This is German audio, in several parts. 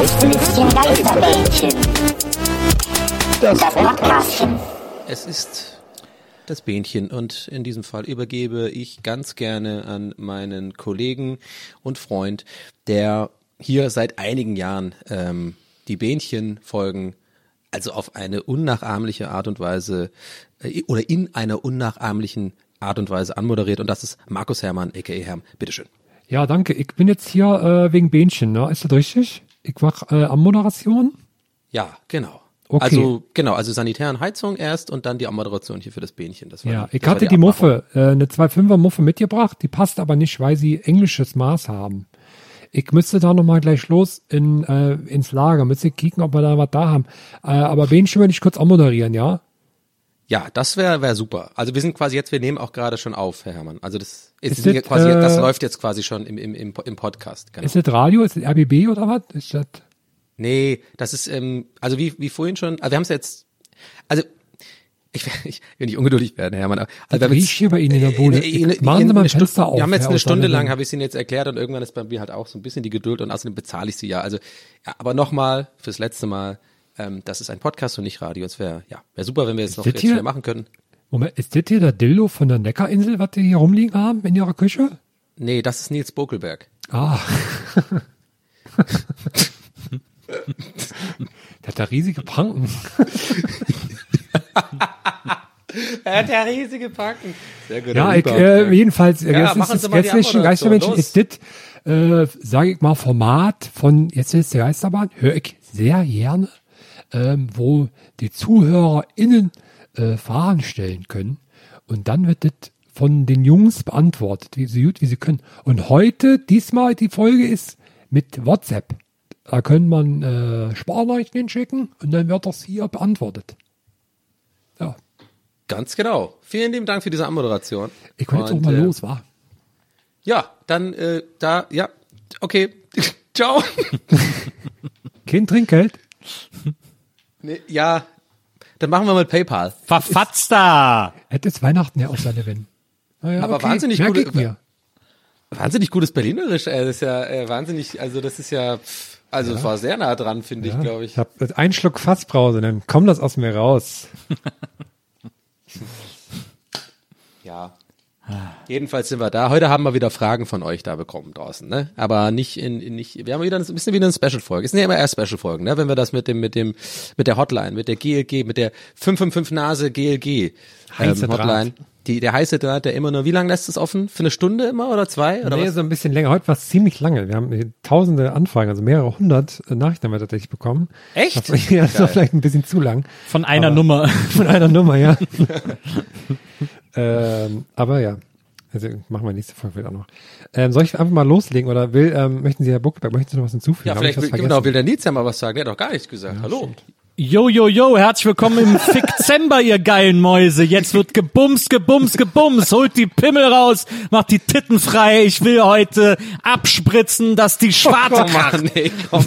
Das Podcastchen. Es ist das Bähnchen und in diesem Fall übergebe ich ganz gerne an meinen Kollegen und Freund, der hier seit einigen Jahren ähm, die Bähnchen-Folgen also auf eine unnachahmliche Art und Weise äh, oder in einer unnachahmlichen Art und Weise anmoderiert und das ist Markus Hermann, aka Herm. Bitteschön. Ja, danke. Ich bin jetzt hier äh, wegen Bähnchen, ne? Ist das richtig? Ich mach äh, Ammoderation. Ja, genau. Okay. Also genau, also Sanitär und Heizung erst und dann die Moderation hier für das Bähnchen. Das war Ja, die, ich hatte die Abmachung. Muffe, äh, eine 2,5er Muffe mitgebracht, die passt aber nicht, weil sie englisches Maß haben. Ich müsste da nochmal gleich los in, äh, ins Lager, müsste kicken, ob wir da was da haben. Äh, aber Bähnchen würde ich kurz anmoderieren, ja? Ja, das wäre wär super. Also wir sind quasi jetzt, wir nehmen auch gerade schon auf, Herr Herrmann. Also das ist, Ist das, quasi, das äh, läuft jetzt quasi schon im, im, im, im Podcast. Genau. Ist das Radio, ist das RBB oder was? Ist das, Nee, das ist, ähm, also wie, wie vorhin schon, also wir haben es jetzt, also ich, ich will nicht ungeduldig werden, Herr Herrmann. aber- Also Das wir riecht hier bei Ihnen in der Bude. äh, äh, Ich- machen Sie mal ein Fenster auf, Wir haben jetzt eine Stunde lang, habe ich es Ihnen jetzt erklärt und irgendwann ist bei mir halt auch so ein bisschen die Geduld und außerdem bezahle ich Sie ja. Also, ja, aber nochmal, fürs letzte Mal, ähm, das ist ein Podcast und nicht Radio. Es wäre, ja, wäre super, wenn wir jetzt noch jetzt hier- machen können. Moment, ist das hier der Dildo von der Neckarinsel, was die hier rumliegen haben in Ihrer Küche? Nee, das ist Nils Bokelberg. Ah. der hat da riesige Pranken. Er hat ja riesige Packen. Sehr gut. Ja, ich, äh, jedenfalls, äh, Ja, jetzt ist das Abmoderation, Geistermännchen, ist das, äh, sage ich mal, Format von Jetzt ist der Geisterbahn, höre ich sehr gerne, ähm, wo die ZuhörerInnen äh, Fragen stellen können und dann wird das von den Jungs beantwortet, wie sie gut wie sie können. Und heute, diesmal, die Folge ist mit WhatsApp. Da kann man äh, Sparnachrichten hinschicken und dann wird das hier beantwortet. Ja, Ganz genau. Vielen lieben Dank für diese Anmoderation. ich kann jetzt auch mal äh, los, wa? Ja, dann äh, da, ja, okay. Ciao. Kein Trinkgeld? nee, ja, dann machen wir mit PayPal. Verfatzt da! Hätte es Weihnachten ja auch seine wenn. Naja, Aber okay, wahnsinnig ich mir. Wahnsinnig gutes Berlinerisch. Äh, das ist ja äh, wahnsinnig, also das ist ja, also es war sehr nah dran, finde ich, glaube ich. Ich habe einen Schluck Fassbrause, dann kommt das aus mir raus. Ja. Jedenfalls sind wir da. Heute haben wir wieder Fragen von euch da bekommen draußen, ne? Aber nicht in, in nicht. Wir haben wieder ein bisschen wieder eine Special-Folge. Es sind ja immer erst Special-Folgen, ne? Wenn wir das mit dem, mit dem, mit der Hotline, mit der GLG, mit der 555 Nase GLG Heiße ähm, Hotline. Die, der heiße Draht, der immer nur, wie lange lässt es offen? Für eine Stunde immer oder zwei? Oder nee, was? so ein bisschen länger. Heute war es ziemlich lange. Wir haben tausende Anfragen, also mehrere hundert äh, Nachrichten haben wir tatsächlich bekommen. Echt? Das war, ja, das war vielleicht ein bisschen zu lang. Von einer Aber- Nummer. Von einer Nummer, ja. ähm, aber ja. Also machen wir nächste Folge wieder auch noch. Ähm, soll ich einfach mal loslegen oder will, ähm, möchten Sie, Herr Buckelberg, möchten Sie noch was hinzufügen? Ja, ich vielleicht will, vergessen? genau, will der Nils ja mal was sagen. Der hat doch gar nichts gesagt. Hallo. Yo, yo, yo, herzlich willkommen im Fickzember, ihr geilen Mäuse. Jetzt wird gebumst, gebumst, gebumst. Holt die Pimmel raus, macht die Titten frei. Ich will heute abspritzen, dass die schwarze Oh Mann, ey, komm.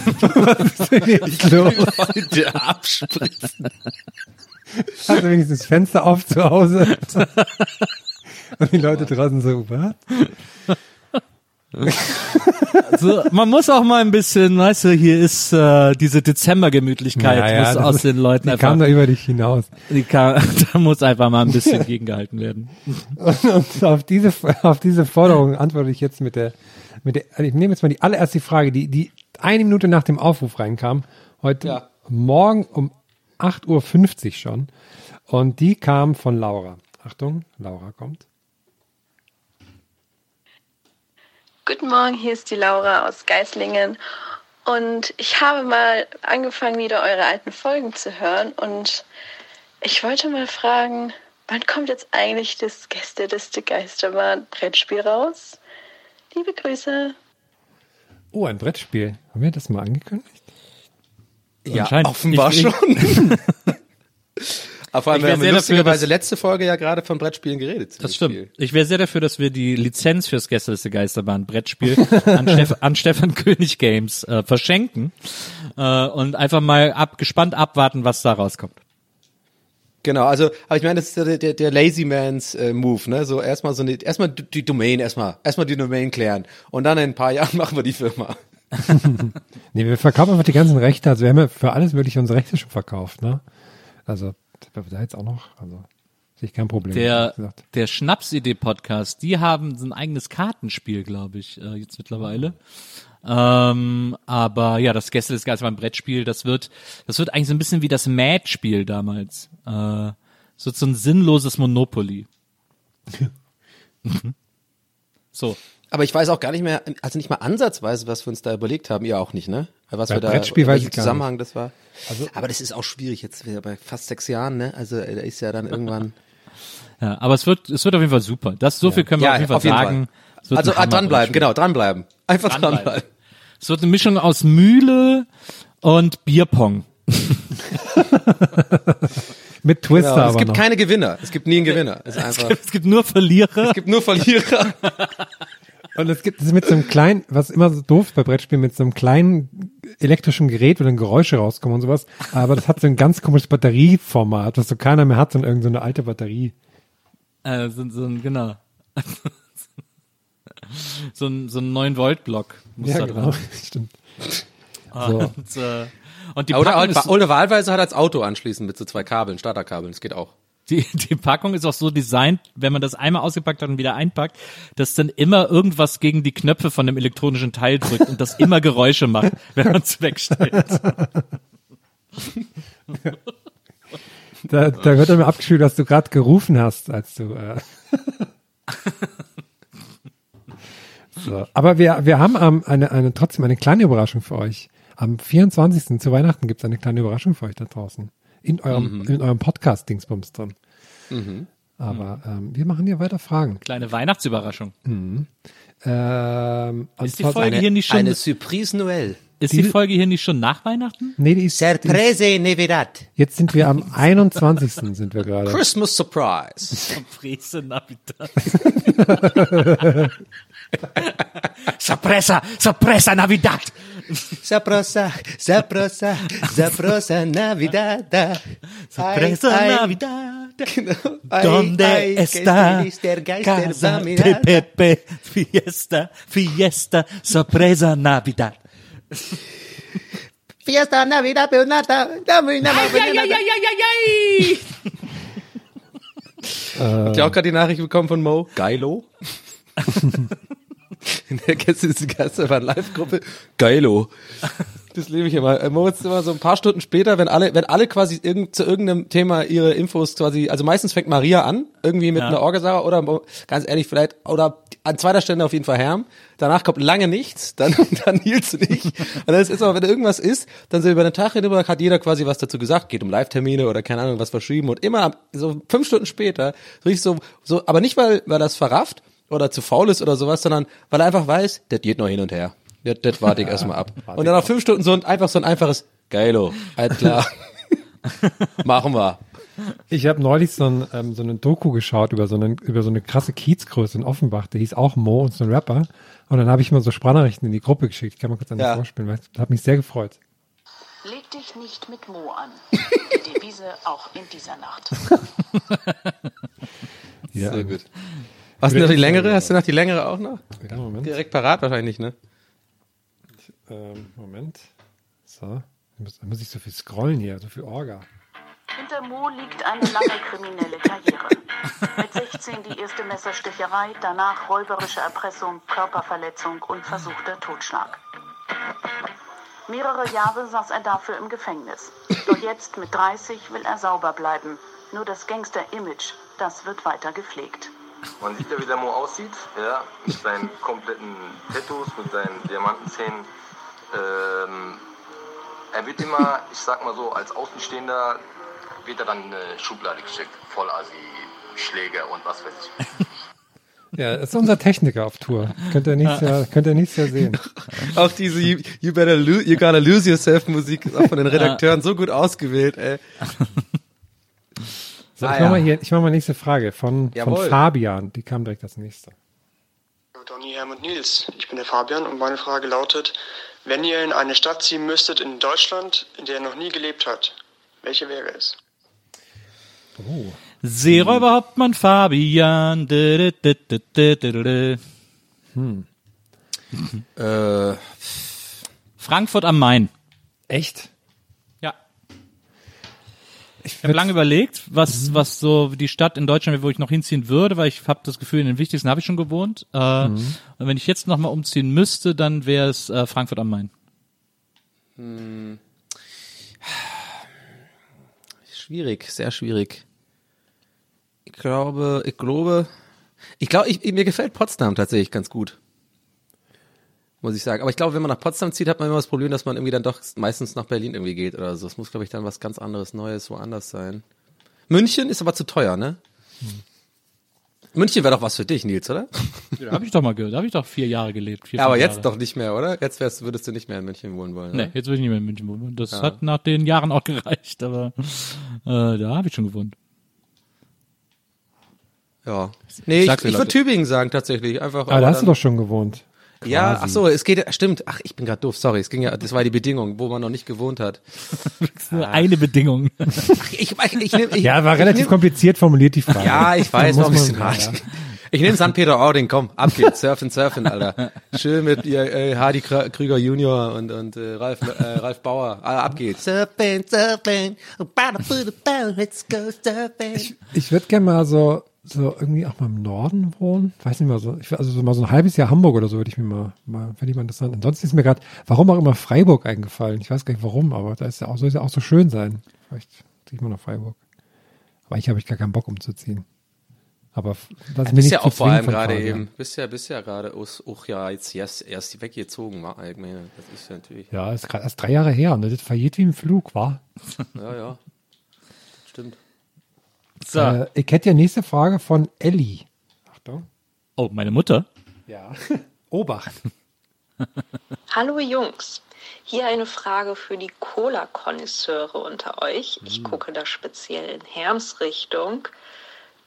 Nicht los. Leute abspritzen. Hast du wenigstens das Fenster auf zu Hause? Und die Leute draußen so, was? So, man muss auch mal ein bisschen, weißt du, hier ist äh, diese Dezembergemütlichkeit Ja, ja, muss aus ist- den Leuten Die einfach, kam da über dich hinaus. die kam, da muss einfach mal ein bisschen gegengehalten werden. Und auf diese, auf diese Forderung antworte ich jetzt mit der, mit der, also ich nehme jetzt mal die allererste Frage, die, die eine Minute nach dem Aufruf reinkam. Heute Ja. Morgen um 8.50 Uhr schon. Und die kam von Laura. Achtung, Laura kommt. Guten Morgen, hier ist die Laura aus Geislingen. Und ich habe mal angefangen, wieder eure alten Folgen zu hören. Und ich wollte mal fragen, wann kommt jetzt eigentlich das Gästeliste Geisterbahn Brettspiel raus? Liebe Grüße. Oh, ein Brettspiel. Haben wir das mal angekündigt? Ja, offenbar Ich- schon. Aber vor allem, Ich wir haben dafür, lustigerweise dass- letzte Folge ja gerade von Brettspielen geredet. Das stimmt. viel. Ich wäre sehr dafür, dass wir die Lizenz fürs Gästeliste Geisterbahn Brettspiel an, Steff an Stefan König Games äh, verschenken äh, und einfach mal ab, gespannt abwarten, was da rauskommt. Genau, also, aber ich meine, das ist der, der, der Lazy Man's äh, Move, ne? So erstmal so eine, erstmal die Domain, erstmal, erstmal die Domain klären. Und dann in ein paar Jahren machen wir die Firma. Nee, wir verkaufen einfach die ganzen Rechte. Also wir haben ja für alles mögliche unsere Rechte schon verkauft, ne? Also da jetzt auch noch, also sehe ich kein Problem. Der, der Schnapsidee-Podcast, die haben so ein eigenes Kartenspiel, glaube ich, äh, jetzt mittlerweile. Ähm, aber ja, das Gäste des Geistes beim Brettspiel, das wird, das wird eigentlich so ein bisschen wie das Mad-Spiel damals. Äh, so so ein sinnloses Monopoly. Mhm. so. Aber ich weiß auch gar nicht mehr, also nicht mal ansatzweise, was wir uns da überlegt haben. Ihr auch nicht, ne? Was Bei wir da, Brettspiel welchen Zusammenhang das war. Also, aber das ist auch schwierig jetzt wieder bei fast sechs Jahren, ne? Also da ist ja dann irgendwann. Ja, aber es wird, es wird auf jeden Fall super. Das, so viel können wir auf jeden Fall sagen. Es wird Also ein Hammer- ah, dranbleiben, genau, dranbleiben. Einfach Dranbleiben. dranbleiben. Es wird eine Mischung aus Mühle und Bierpong. Mit Twister Genau. Es gibt noch. keine Gewinner. Es gibt nie einen Gewinner. Es, ist einfach, Es gibt nur Verlierer. es gibt nur Verlierer. Und es gibt es mit so einem kleinen, was immer so doof bei Brettspielen, mit so einem kleinen elektrischen Gerät, wo dann Geräusche rauskommen und sowas. Aber das hat so ein ganz komisches Batterieformat, was so keiner mehr hat, sondern irgendeine so eine alte Batterie. Äh, so, so ein, genau. so ein, so ein 9 Volt Block muss Ja, da genau. dran. Stimmt. So. Und, äh, und die Oder, oder, wahlweise hat er das Auto anschließen mit so zwei Kabeln, Starterkabeln. Das geht auch. Die, die Packung ist auch so designt, wenn man das einmal ausgepackt hat und wieder einpackt, dass dann immer irgendwas gegen die Knöpfe von dem elektronischen Teil drückt und das immer Geräusche macht, wenn man es wegstellt. Da, da wird mal abgespielt, dass du gerade gerufen hast, als du. Äh so. Aber wir, wir haben ähm, eine, eine, trotzdem eine kleine Überraschung für euch. Am 24. zu Weihnachten gibt es eine kleine Überraschung für euch da draußen. In eurem, in eurem Podcast-Dingsbums drin. Aber ähm, wir machen hier weiter Fragen. Kleine Weihnachtsüberraschung. Ähm, und Ist die Folge hier nicht schon, Eine Surprise Noël. ist die Folge hier nicht schon nach Weihnachten? Nee, die ist, die ist, Surprese Navidad. jetzt sind wir am 21. sind wir gerade. Christmas Surprise. Prese Navidad. Sorpresa, Sorpresa Navidad. Saprosa, saprosa, saprosa Navidad. Sorpresa Ay, ay, Navidad. Genau. Ay, ¿Dónde ay, está feliz der Geist der casa de. Pepe? Fiesta, fiesta, sorpresa Navidad. Fiesta Navidad, peonata, dame una Habt ihr auch gerade die Nachricht bekommen von Mo? Geilo. In der Gäste ist die Geisterbahn Live-Gruppe. Geilo. Das liebe ich immer. Äh, Mo ist immer so ein paar Stunden später, wenn alle, wenn alle quasi irgend, zu irgendeinem Thema ihre Infos quasi, also meistens fängt Maria an, irgendwie mit Ja. einer Orgasauer oder ganz ehrlich vielleicht, oder an zweiter Stelle auf jeden Fall Herm. Danach kommt lange nichts, dann, dann Nils nicht. Und dann ist es aber, wenn irgendwas ist, dann so über den Tag hinüber hat jeder quasi was dazu gesagt, geht um Live-Termine oder keine Ahnung, was verschrieben und immer so fünf Stunden später, so richtig so, so, aber nicht, weil, weil das verrafft oder zu faul ist oder sowas, sondern weil er einfach weiß, das geht noch hin und her. Das, das warte ich erstmal ab. Und dann nach fünf Stunden so ein, einfach so ein einfaches, geilo, halt klar. Machen wir. Ich habe neulich so, ein, ähm, so eine Doku geschaut über so, eine, über so eine krasse Kiezgröße in Offenbach. Der hieß auch Mo und so ein Rapper. Und dann habe ich mal so Sprachnachrichten in die Gruppe geschickt. Ich kann mal kurz an Ja. vorspielen. Weißt, du? hat mich sehr gefreut. Leg dich nicht mit Mo an. Die Devise auch in dieser Nacht. Ja, Sehr gut. Hast du noch die längere? Hast du noch die längere auch noch? Ja, Moment. Direkt parat wahrscheinlich, ne? Ähm, Moment. So. Da muss, ich so viel scrollen hier, so viel Orga. Hinter Mo liegt eine lange kriminelle Karriere. Mit 16 die erste Messersticherei, danach räuberische Erpressung, Körperverletzung und versuchter Totschlag. Mehrere Jahre saß er dafür im Gefängnis. Doch jetzt mit 30 will er sauber bleiben. Nur das Gangster-Image, das wird weiter gepflegt. Man sieht ja, wie der Mo aussieht, ja, mit seinen kompletten Tattoos, mit seinen Diamantenzähnen. Ähm, er wird immer, ich sag mal so, als Außenstehender wird er dann in eine Schublade gesteckt. Vollasi, Schläger und was weiß ich. Ja, das ist unser Techniker auf Tour. Könnt ihr nächstes Jahr, könnt ihr nächstes Jahr sehen. Auch diese you, you better lo you gotta lose yourself Musik ist auch von den Redakteuren so gut ausgewählt, ey. So, Ah, ich mach mal ja. hier, ich mach mal nächste Frage von, von. Fabian. Die kam direkt als nächste. Donny, Helmut Nils, ich bin der Fabian und meine Frage lautet, wenn ihr in eine Stadt ziehen müsstet in Deutschland, in der ihr noch nie gelebt habt, welche wäre es? Oh. Seeräuberhauptmann Fabian. Hm. Äh, Frankfurt am Main. Echt? Ich habe lange überlegt, was was so die Stadt in Deutschland, wäre, wo ich noch hinziehen würde, weil ich habe das Gefühl, in den wichtigsten habe ich schon gewohnt. Äh, Mhm. Und wenn ich jetzt noch mal umziehen müsste, dann wäre es äh, Frankfurt am Main. hm. Schwierig, sehr schwierig. Ich glaube, ich glaube, ich glaube, ich, mir gefällt Potsdam tatsächlich ganz gut. Muss ich sagen. Aber ich glaube, wenn man nach Potsdam zieht, hat man immer das Problem, dass man irgendwie dann doch meistens nach Berlin irgendwie geht oder so. Es muss, glaube ich, dann was ganz anderes, Neues, woanders sein. München ist aber zu teuer, ne? München wäre doch was für dich, Nils, oder? Ja, habe ich doch mal gehört. Da habe ich doch vier Jahre gelebt. Vier, Ja, aber jetzt Jahre. doch nicht mehr, oder? Jetzt wärst, würdest du nicht mehr in München wohnen wollen. Nee, oder? jetzt will ich nicht mehr in München wohnen. Das Ja. hat nach den Jahren auch gereicht, aber äh, da habe ich schon gewohnt. Ja. Nee, ich, ich würde. Tübingen sagen, tatsächlich. Einfach. Aber da hast du doch schon gewohnt. Ja, quasi. ach so, es geht, stimmt. Ach, ich bin gerade doof, sorry. Es ging ja, das war die Bedingung, wo man noch nicht gewohnt hat. Nur eine Bedingung. Ach, ich, ich, ich, nehm, ich, Ja, war ich relativ nehm, kompliziert formuliert, die Frage. Ja, ich weiß, war ein bisschen man- hart. Ich nehme St. Peter-Ording, komm, ab geht's, surfen, surfen, Alter. Schön mit ihr, äh, Hardy Krüger Junior und, und äh, Ralf, äh, Ralf Bauer. Ah, ab geht's. A bow, let's go surfing. Ich, ich würde gerne mal so, so irgendwie auch mal im Norden wohnen. Weiß nicht mal so. Ich, also so mal so ein halbes Jahr Hamburg oder so würde ich mir mal, mal fände ich mal interessant. Ansonsten ist mir gerade, warum auch immer Freiburg eingefallen. Ich weiß gar nicht warum, aber da ist ja auch, soll es ja auch so schön sein. Vielleicht ziehe ich mal nach Freiburg. Aber ich habe ich gar keinen Bock umzuziehen. Aber bist nicht ja auch vor allem gerade eben, bist ja, bist ja gerade auch ja jetzt erst, erst weggezogen, war allgemein. Das ist ja natürlich, Ja, ist gerade erst drei Jahre her. Ne? Das vergeht wie im Flug, war. ja, ja. Stimmt. So. Äh, ich hätte ja nächste Frage von Elli. Achtung. Oh, meine Mutter. Ja. Obacht. Hallo Jungs, hier eine Frage für die Cola-Konnoisseure unter euch. Ich gucke da speziell in Herms Richtung.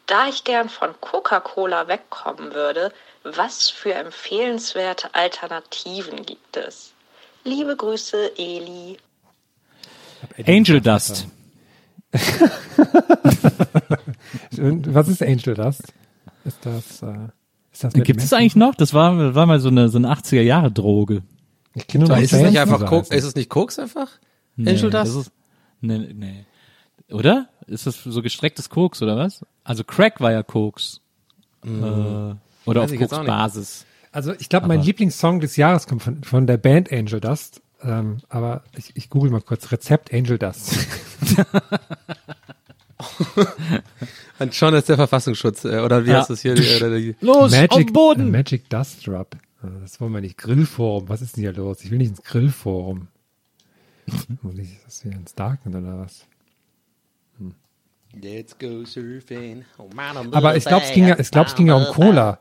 Da ich gern von Coca-Cola wegkommen würde, was für empfehlenswerte Alternativen gibt es? Liebe Grüße, Eli. Angel Dust. Und was ist Angel Dust? Ist das, äh, ist das mit Gibt es eigentlich noch? Das war, war mal so eine, so eine 80er Jahre Droge. Ich kenne nur noch Ist es nicht einfach Koks, ist es nicht Koks einfach? Nee, Angel das Dust? ist, nee, nee. Oder? Ist das so gestrecktes Koks oder was? Also Crack war ja Koks. Äh, oder Weiß auf. Koks-Basis. Also ich glaube, mein Lieblingssong des Jahres kommt von, von der Band Angel Dust. Ähm, aber ich, ich google mal kurz Rezept Angel Dust. Und schon ist der Verfassungsschutz, äh, oder wie Ja. heißt das hier? Die, oder die, Los, auf Magic, den Boden! äh, Magic Dust Drop. Äh, Das wollen wir nicht. Grillforum. Was ist denn hier los? Ich will nicht ins Grillforum. Muss ich das hier ins Darknet oder was? Let's go surfing. Oh, man, I'm Aber ich glaube, es ging ja, ich glaube, es ging ja um Cola.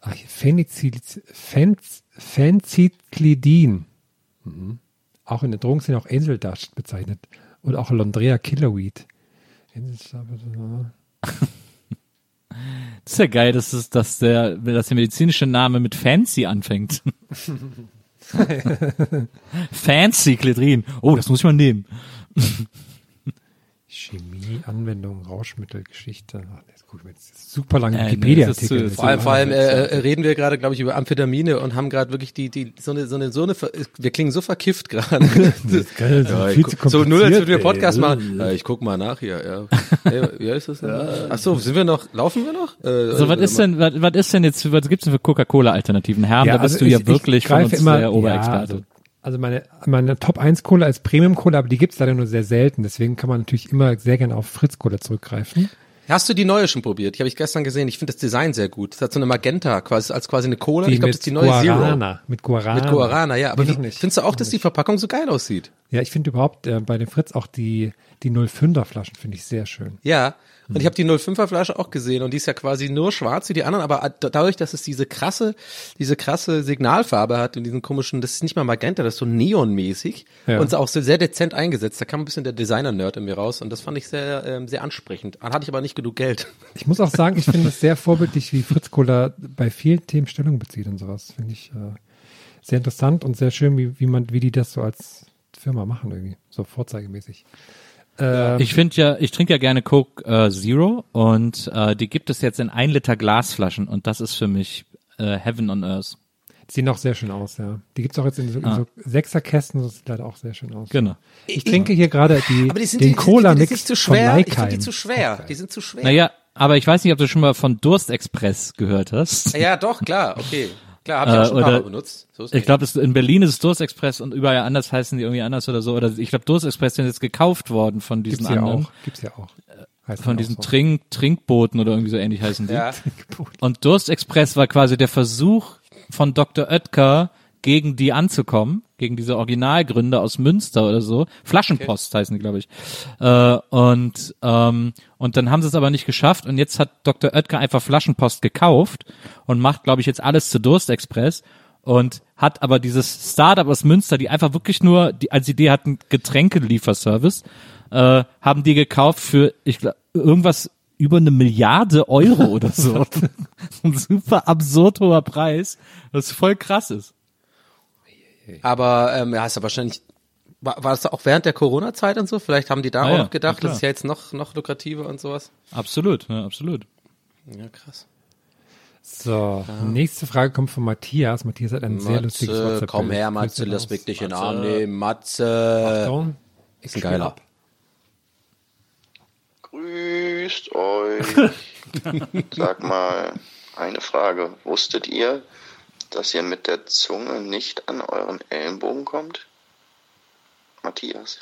Ach, hier, Phenizil, Fen, Phencyclidin. Mhm. Auch in der Drogenszene auch Angel Dust bezeichnet. Und auch Londrea Killerweed. Das ist ja geil, dass, es, dass, der, dass der medizinische Name mit Fancy anfängt. Fancy Klitrin. Oh, das muss ich mal nehmen. Chemie, Anwendung, Rauschmittel, Geschichte. Ach, jetzt guck ich mir jetzt super lange Äh, Wikipedia-Artikel. zu- Vor allem, vor allem äh, äh, reden wir gerade, glaube ich, über Amphetamine und haben gerade wirklich die, die, so eine, so eine, so eine, wir klingen so verkifft gerade. geil, ja, so nur als würden wir Podcast ey. machen. Ja, ich guck mal nach hier, ja. Hey, wie heißt das denn? Ach so, sind wir noch, laufen wir noch? Äh, So, was ist denn, was, was ist denn jetzt, was gibt's denn für Coca-Cola-Alternativen? Herm, da bist also du ja ich- ich wirklich von greife uns immer, der Oberexperte. Ja, also, also meine, meine Top 1 Cola ist Premium Cola, aber die gibt's leider nur sehr selten. Deswegen kann man natürlich immer sehr gerne auf Fritz Cola zurückgreifen. Hast du die neue schon probiert? Die habe ich gestern gesehen. Ich finde das Design sehr gut. Das hat so eine Magenta, quasi als quasi eine Cola. ich glaube, das ist die neue Guarana. Zero. Mit Guarana. Mit Guarana, ja. Aber Nee, wie, findest du auch, dass die Verpackung so geil aussieht? Ja, ich finde überhaupt äh, bei den Fritz auch die, die 05er Flaschen finde ich sehr schön. Ja. Und ich habe die 05er Flasche auch gesehen und die ist ja quasi nur schwarz wie die anderen, aber da- dadurch, dass es diese krasse, diese krasse Signalfarbe hat und diesen komischen, das ist nicht mal Magenta, das ist so neonmäßig Ja. und ist auch so sehr dezent eingesetzt. Da kam ein bisschen der Designer-Nerd in mir raus und das fand ich sehr, ähm, sehr ansprechend. Dann hatte ich aber nicht genug Geld. Ich muss auch sagen, ich finde es sehr vorbildlich, wie Fritz Cola bei vielen Themen Stellung bezieht und sowas. Finde ich äh, sehr interessant und sehr schön, wie, wie man, wie die das so als Firma machen irgendwie, so vorzeigemäßig. Ähm, Ich finde ja, ich trinke ja gerne Coke äh, Zero und äh, die gibt es jetzt in ein Liter Glasflaschen und das ist für mich äh, Heaven on Earth. Sieht auch sehr schön aus, ja. Die gibt's auch jetzt in so, in Ah. so Sechserkästen, das sieht leider auch sehr schön aus. Genau. Ich trinke hier gerade die, Aber die sind, den die, die, die, die Cola-Mix sind zu von schwer. Ich finde die zu schwer. Die sind zu schwer. Naja, aber ich weiß nicht, ob du schon mal von Durstexpress gehört hast. Ja, doch, klar, okay. Klar, habe ich Äh, auch schon ein paar oder- benutzt. So ist Ich glaube, in Berlin ist es Durstexpress und überall anders heißen die irgendwie anders oder so. Oder ich glaube, Durstexpress sind jetzt gekauft worden von diesen Gibt's ja anderen. auch. Gibt's ja auch. Heißt Von ja diesen auch so. Trink Trinkbooten oder irgendwie so ähnlich heißen die. Ja. Und Durstexpress war quasi der Versuch von Dr. Oetker gegen die anzukommen, gegen diese Originalgründer aus Münster oder so. Flaschenpost heißen die, glaube ich. Äh, und, ähm, und dann haben sie es aber nicht geschafft und jetzt hat Dr. Oetker einfach Flaschenpost gekauft und macht, glaube ich, jetzt alles zu Durstexpress und hat aber dieses Startup aus Münster, die einfach wirklich nur, die als Idee hatten, Getränkelieferservice, äh, haben die gekauft für, ich glaube, irgendwas über eine Milliarde Euro oder so. Ein super absurd hoher Preis, was voll krass ist. Aber ähm, ja, ist ja wahrscheinlich war, war das auch während der Corona-Zeit und so? Vielleicht haben die da Ah auch ja, noch gedacht, das ist ja jetzt noch noch lukrativer und sowas. Absolut, ja, absolut. Ja, krass. So, nächste Frage kommt von Matthias. Matthias hat ein sehr lustiges Matze, WhatsApp. komm her, Matze, lass mich dich in den Arm nehmen. Matze. Achtung. Ist ein geiler. Grüßt euch. Sag mal, eine Frage. Wusstet ihr, dass ihr mit der Zunge nicht an euren Ellenbogen kommt? Matthias.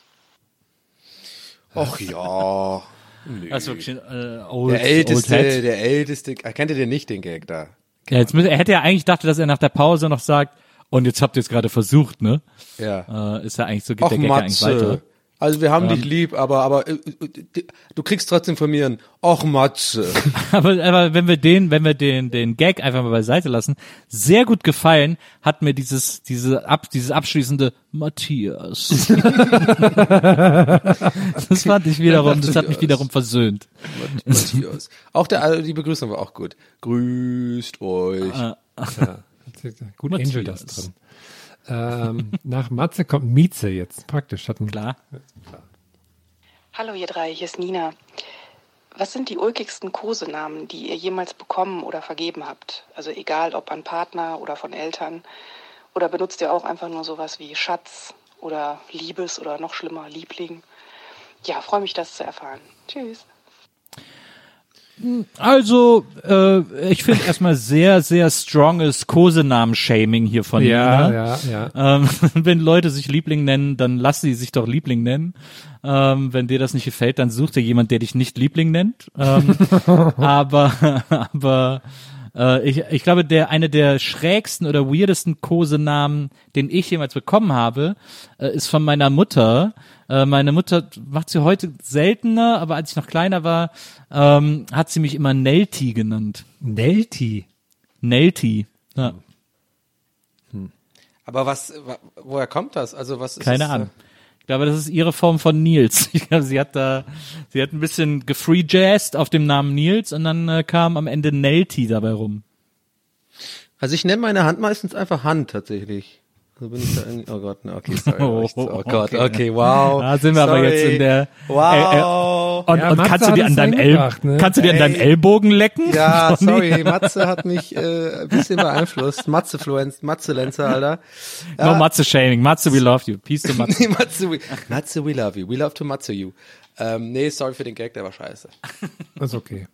Och ja. Wirklich ein äh, old, Der älteste, old der älteste. Erkennt ihr den nicht, den Gag da? Ja, jetzt müsste, er hätte ja eigentlich dachte, dass er nach der Pause noch sagt, und jetzt habt ihr es gerade versucht, ne? Ja. Äh, ist ja eigentlich so, geht Och der Gag ja eigentlich weiter. Also wir haben Ja. dich lieb, aber aber äh, äh, du kriegst trotzdem von mir ein Och Matze. Aber, aber wenn wir den, wenn wir den, den Gag einfach mal beiseite lassen, sehr gut gefallen hat mir dieses, diese ab, dieses abschließende Matthias. das fand ich wiederum, das hat mich wiederum versöhnt. Matthias. Auch der, also die Begrüßung war auch gut. Grüßt euch. Ja, gut Matthias. Angel das drin. Ähm, nach Matze kommt Mieze jetzt. Praktisch. Hat einen, Klar. Hallo ihr drei, hier ist Nina. Was sind die ulkigsten Kosenamen, die ihr jemals bekommen oder vergeben habt? Also egal ob an Partner oder von Eltern. Oder benutzt ihr auch einfach nur sowas wie Schatz oder Liebes oder noch schlimmer Liebling? Ja, freue mich, das zu erfahren. Tschüss. Also, äh, ich finde erstmal sehr, sehr stronges Kosenamen-Shaming hier von Ja, Nina. ja, ja. Ähm, wenn Leute sich Liebling nennen, dann lass sie sich doch Liebling nennen. Ähm, wenn dir das nicht gefällt, dann such dir jemand, der dich nicht Liebling nennt. Ähm, aber, aber äh, ich, ich glaube, der eine der schrägsten oder weirdesten Kosenamen, den ich jemals bekommen habe, äh, ist von meiner Mutter. Äh, meine Mutter macht sie heute seltener, aber als ich noch kleiner war, ähm, hat sie mich immer Nelti genannt. Nelti. Nelti. Ja, Aber was, wa- woher kommt das? Also was ist keine das, Ahnung. Ich glaube, das ist ihre Form von Nils. Ich glaube, sie hat da, sie hat ein bisschen gefreejazzed auf dem Namen Nils und dann äh, kam am Ende Nelti dabei rum. Also ich nenne meine Hand meistens einfach Hand tatsächlich. So bin ich da irgendwie. Oh Gott, ne, okay, sorry. Oh, Oh, Gott, okay. okay, wow. Da sind wir aber Sorry. jetzt in der. Wow. Äh, äh, und Ja, und Matze kannst du dir an deinem, El ne? kannst du dir an deinem Ey. Ellbogen lecken? Ja, Johnny? sorry, Matze hat mich äh, ein bisschen beeinflusst. Matze-Fluenz, Matze-Lenzer, Alter. No Matze shaming. Matze, we love you. Peace to Matze. Nee, Matze, we, Matze, we love you. We love to Matze you. Ähm, nee, sorry für den Gag, der war scheiße. Ist okay.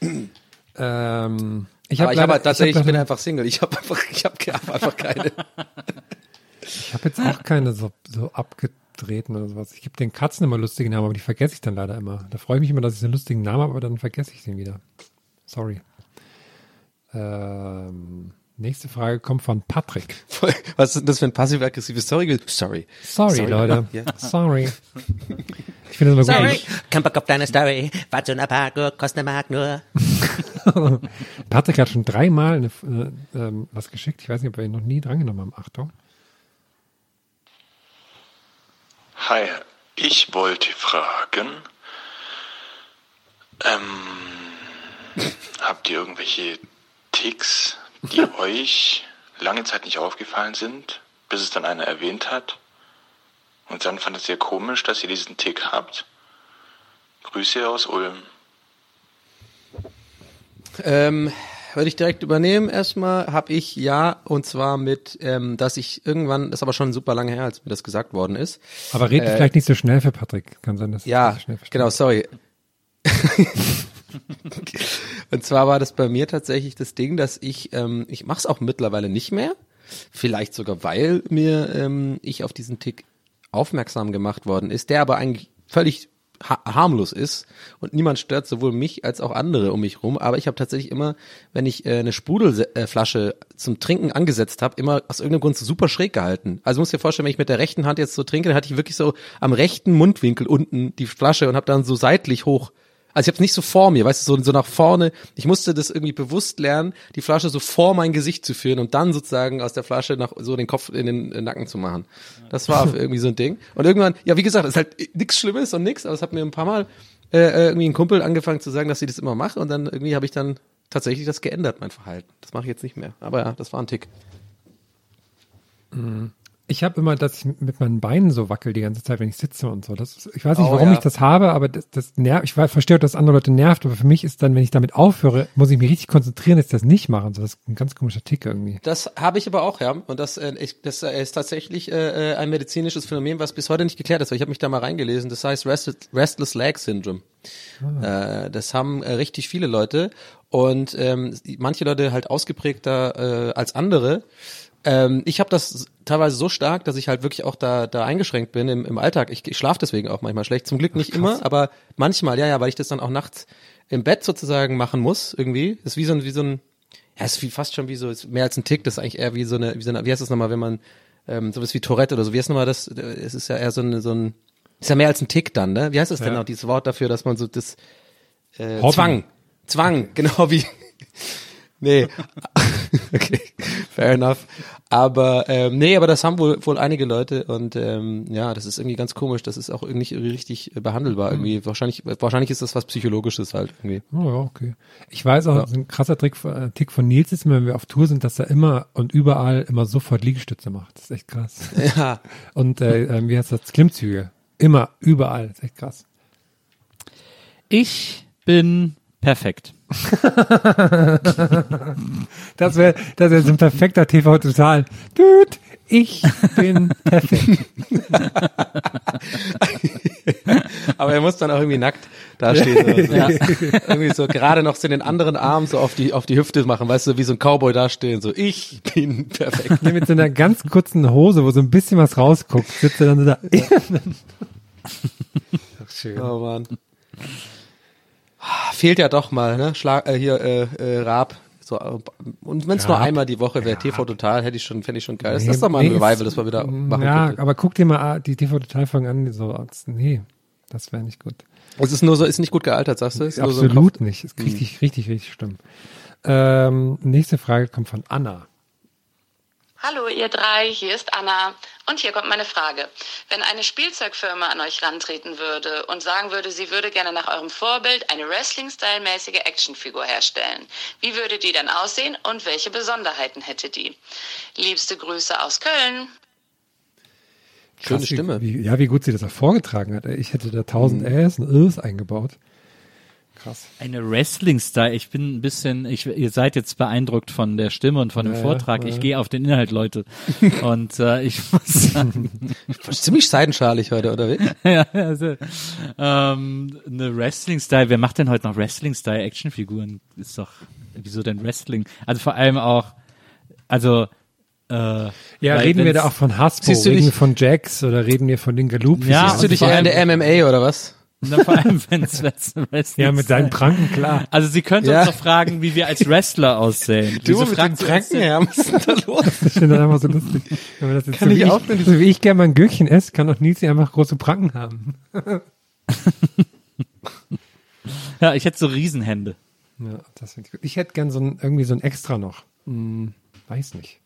ähm, ich habe ich halt tatsächlich, ich bin ich einfach Single. Ich habe einfach, ich habe einfach keine. habe jetzt auch keine so, so abgedrehten oder sowas. Ich gebe den Katzen immer lustige Namen, aber die vergesse ich dann leider immer. Da freue ich mich immer, dass ich einen lustigen Namen habe, aber dann vergesse ich den wieder. Sorry. Ähm, nächste Frage kommt von Patrick. Was ist denn das für ein passiv-aggressives Sorry? Sorry. Sorry, Leute. Ja. Sorry. Ich finde das immer gut. Kein Bock auf deine Story. War zu einer Parkour, kostet eine Mark nur. Patrick hat schon dreimal eine, äh, ähm, was geschickt. Ich weiß nicht, ob wir ihn noch nie drangenommen haben. Achtung. Hi, ich wollte fragen, ähm, habt ihr irgendwelche Ticks, die euch lange Zeit nicht aufgefallen sind, bis es dann einer erwähnt hat? Und dann fandet ihr komisch, dass ihr diesen Tick habt? Grüße aus Ulm. Ähm, würde ich direkt übernehmen. Erstmal habe ich ja, und zwar mit, ähm, dass ich irgendwann, das ist aber schon super lange her, als mir das gesagt worden ist. Aber red Äh, vielleicht nicht so schnell für Patrick. Kann sein, dass Ja, er schnell versteht. genau, sorry. und zwar war das bei mir tatsächlich das Ding, dass ich, ähm, ich mache es auch mittlerweile nicht mehr. Vielleicht sogar, weil mir ähm, ich auf diesen Tick aufmerksam gemacht worden ist, der aber eigentlich völlig ha harmlos ist und niemand stört sowohl mich als auch andere um mich rum. Aber ich habe tatsächlich immer, wenn ich äh, eine Sprudelflasche zum Trinken angesetzt habe, immer aus irgendeinem Grund super schräg gehalten. Also musst dir vorstellen, wenn ich mit der rechten Hand jetzt so trinke, dann hatte ich wirklich so am rechten Mundwinkel unten die Flasche und habe dann so seitlich hoch also ich habe es nicht so vor mir, weißt du, so, so nach vorne. Ich musste das irgendwie bewusst lernen, die Flasche so vor mein Gesicht zu führen und dann sozusagen aus der Flasche nach so den Kopf in den Nacken zu machen. Das war irgendwie so ein Ding. Und irgendwann, ja, wie gesagt, es ist halt nichts Schlimmes und nix, aber es hat mir ein paar Mal äh, äh, irgendwie ein Kumpel angefangen zu sagen, dass ich das immer mache und dann irgendwie habe ich dann tatsächlich das geändert, mein Verhalten. Das mache ich jetzt nicht mehr. Aber ja, das war ein Tick. Ich habe immer, dass ich mit meinen Beinen so wackel die ganze Zeit, wenn ich sitze und so. Das ist, ich weiß nicht, Oh, warum ja. ich das habe, aber das, das nervt. Ich verstehe, dass andere Leute nervt, aber für mich ist dann, wenn ich damit aufhöre, muss ich mich richtig konzentrieren, dass ich das nicht mache. Und so, das ist ein ganz komischer Tick irgendwie. Das habe ich aber auch, ja. Und das, äh, ich, das äh, ist tatsächlich äh, äh, ein medizinisches Phänomen, was bis heute nicht geklärt ist. weil Ich habe mich da mal reingelesen. Das heißt Restless, Restless Leg Syndrome. Äh, das haben äh, richtig viele Leute und ähm, manche Leute halt ausgeprägter äh, als andere. Ähm, ich habe das teilweise so stark, dass ich halt wirklich auch da, da eingeschränkt bin im, im Alltag. Ich, ich schlafe deswegen auch manchmal schlecht. Zum Glück nicht immer, aber manchmal, ja, ja, weil ich das dann auch nachts im Bett sozusagen machen muss, irgendwie. Das ist wie so ein, wie so ein, ja, ist wie fast schon wie so, ist mehr als ein Tick, das ist eigentlich eher wie so eine, wie so eine, wie heißt das nochmal, wenn man, ähm, sowas wie Tourette oder so, wie heißt nochmal das, es ist ja eher so ein, so ein, ist ja mehr als ein Tick dann, ne? Wie heißt das denn Ja. auch, dieses Wort dafür, dass man so das, äh. Zwang, Zwang, genau wie, nee, okay, fair enough. Aber ähm, nee, aber das haben wohl wohl einige Leute und ähm, ja, das ist irgendwie ganz komisch. Das ist auch nicht richtig behandelbar irgendwie. Wahrscheinlich wahrscheinlich ist das was psychologisches halt irgendwie. Oh ja, okay. Ich weiß auch, so ein krasser Trick, äh, Tick von Nils ist, wenn wir auf Tour sind, dass er immer und überall immer sofort Liegestütze macht. Das ist echt krass. Ja. Und äh, äh, wie heißt das? Klimmzüge. Immer, überall. Das ist echt krass. Ich bin perfekt. Das wäre das wär so ein perfekter TV total. Dude, ich bin perfekt. Aber er muss dann auch irgendwie nackt dastehen. Oder so. Ja. irgendwie so gerade noch so den anderen Arm so auf die auf die Hüfte machen, weißt du, wie so ein Cowboy dastehen. So ich bin perfekt. Nee, mit so einer ganz kurzen Hose, wo so ein bisschen was rausguckt, sitzt er dann so da. Ach, schön. Oh Mann. Fehlt ja doch mal, ne? Schlag äh, hier äh, äh, Raab. So, und wenn es nur einmal die Woche wäre, TV total, hätte ich schon, fände ich schon geil. Das Nee, ist doch mal ein nee, Revival, ist- das wir wieder machen Ja, könnte. aber guck dir mal die TV-Total-Folgen an, so, nee, das wäre nicht gut. Es ist nur so, ist nicht gut gealtert, sagst du? Ist so Absolut Kopf. nicht. Ist richtig, richtig, richtig schlimm. Ähm, nächste Frage kommt von Anna. Hallo ihr drei, hier ist Anna Und hier kommt meine Frage. Wenn eine Spielzeugfirma an euch rantreten würde und sagen würde, sie würde gerne nach eurem Vorbild eine Wrestling-Style-mäßige Actionfigur herstellen, wie würde die dann aussehen und welche Besonderheiten hätte die? Liebste Grüße aus Köln. Schöne Stimme. Wie, ja, wie gut sie das auch vorgetragen hat. Ich hätte da Mhm. 1000 Äs und Ös eingebaut. Krass. Eine Wrestling-Style. Ich bin ein bisschen, ich, ihr seid jetzt beeindruckt von der Stimme und von dem Ja, Vortrag. ja. Ich gehe auf den Inhalt, Leute. Und äh, ich muss sagen, Ziemlich seidenschalig heute, oder wie? ja, also, ähm, eine Wrestling-Style. Wer macht denn heute noch Wrestling-Style-Actionfiguren? Ist doch, wieso denn Wrestling? Also vor allem auch, also äh, Ja, reden wir da auch von Hasbro, reden dich- wir von Jax oder reden wir von den Galoops? Ja, Siehst du dich eher in der MMA oder was? Na, vor allem, wenn es Wrestling Ja, mit seinen Pranken, klar. Also sie könnte Ja. uns doch fragen, wie wir als Wrestler aussehen. Wieso fragt sie uns denn- ja, was ist denn da los? Ich finde das einfach so lustig. Wenn man das jetzt Kann so, ich wie auch ich, so wie ich gerne mal ein Gürkchen esse, kann auch Nils einfach große Pranken haben. Ja, ich hätte so Riesenhände. Ja, das ich gut. Ich hätte gern so ein, irgendwie so ein Extra noch. Hm, weiß nicht.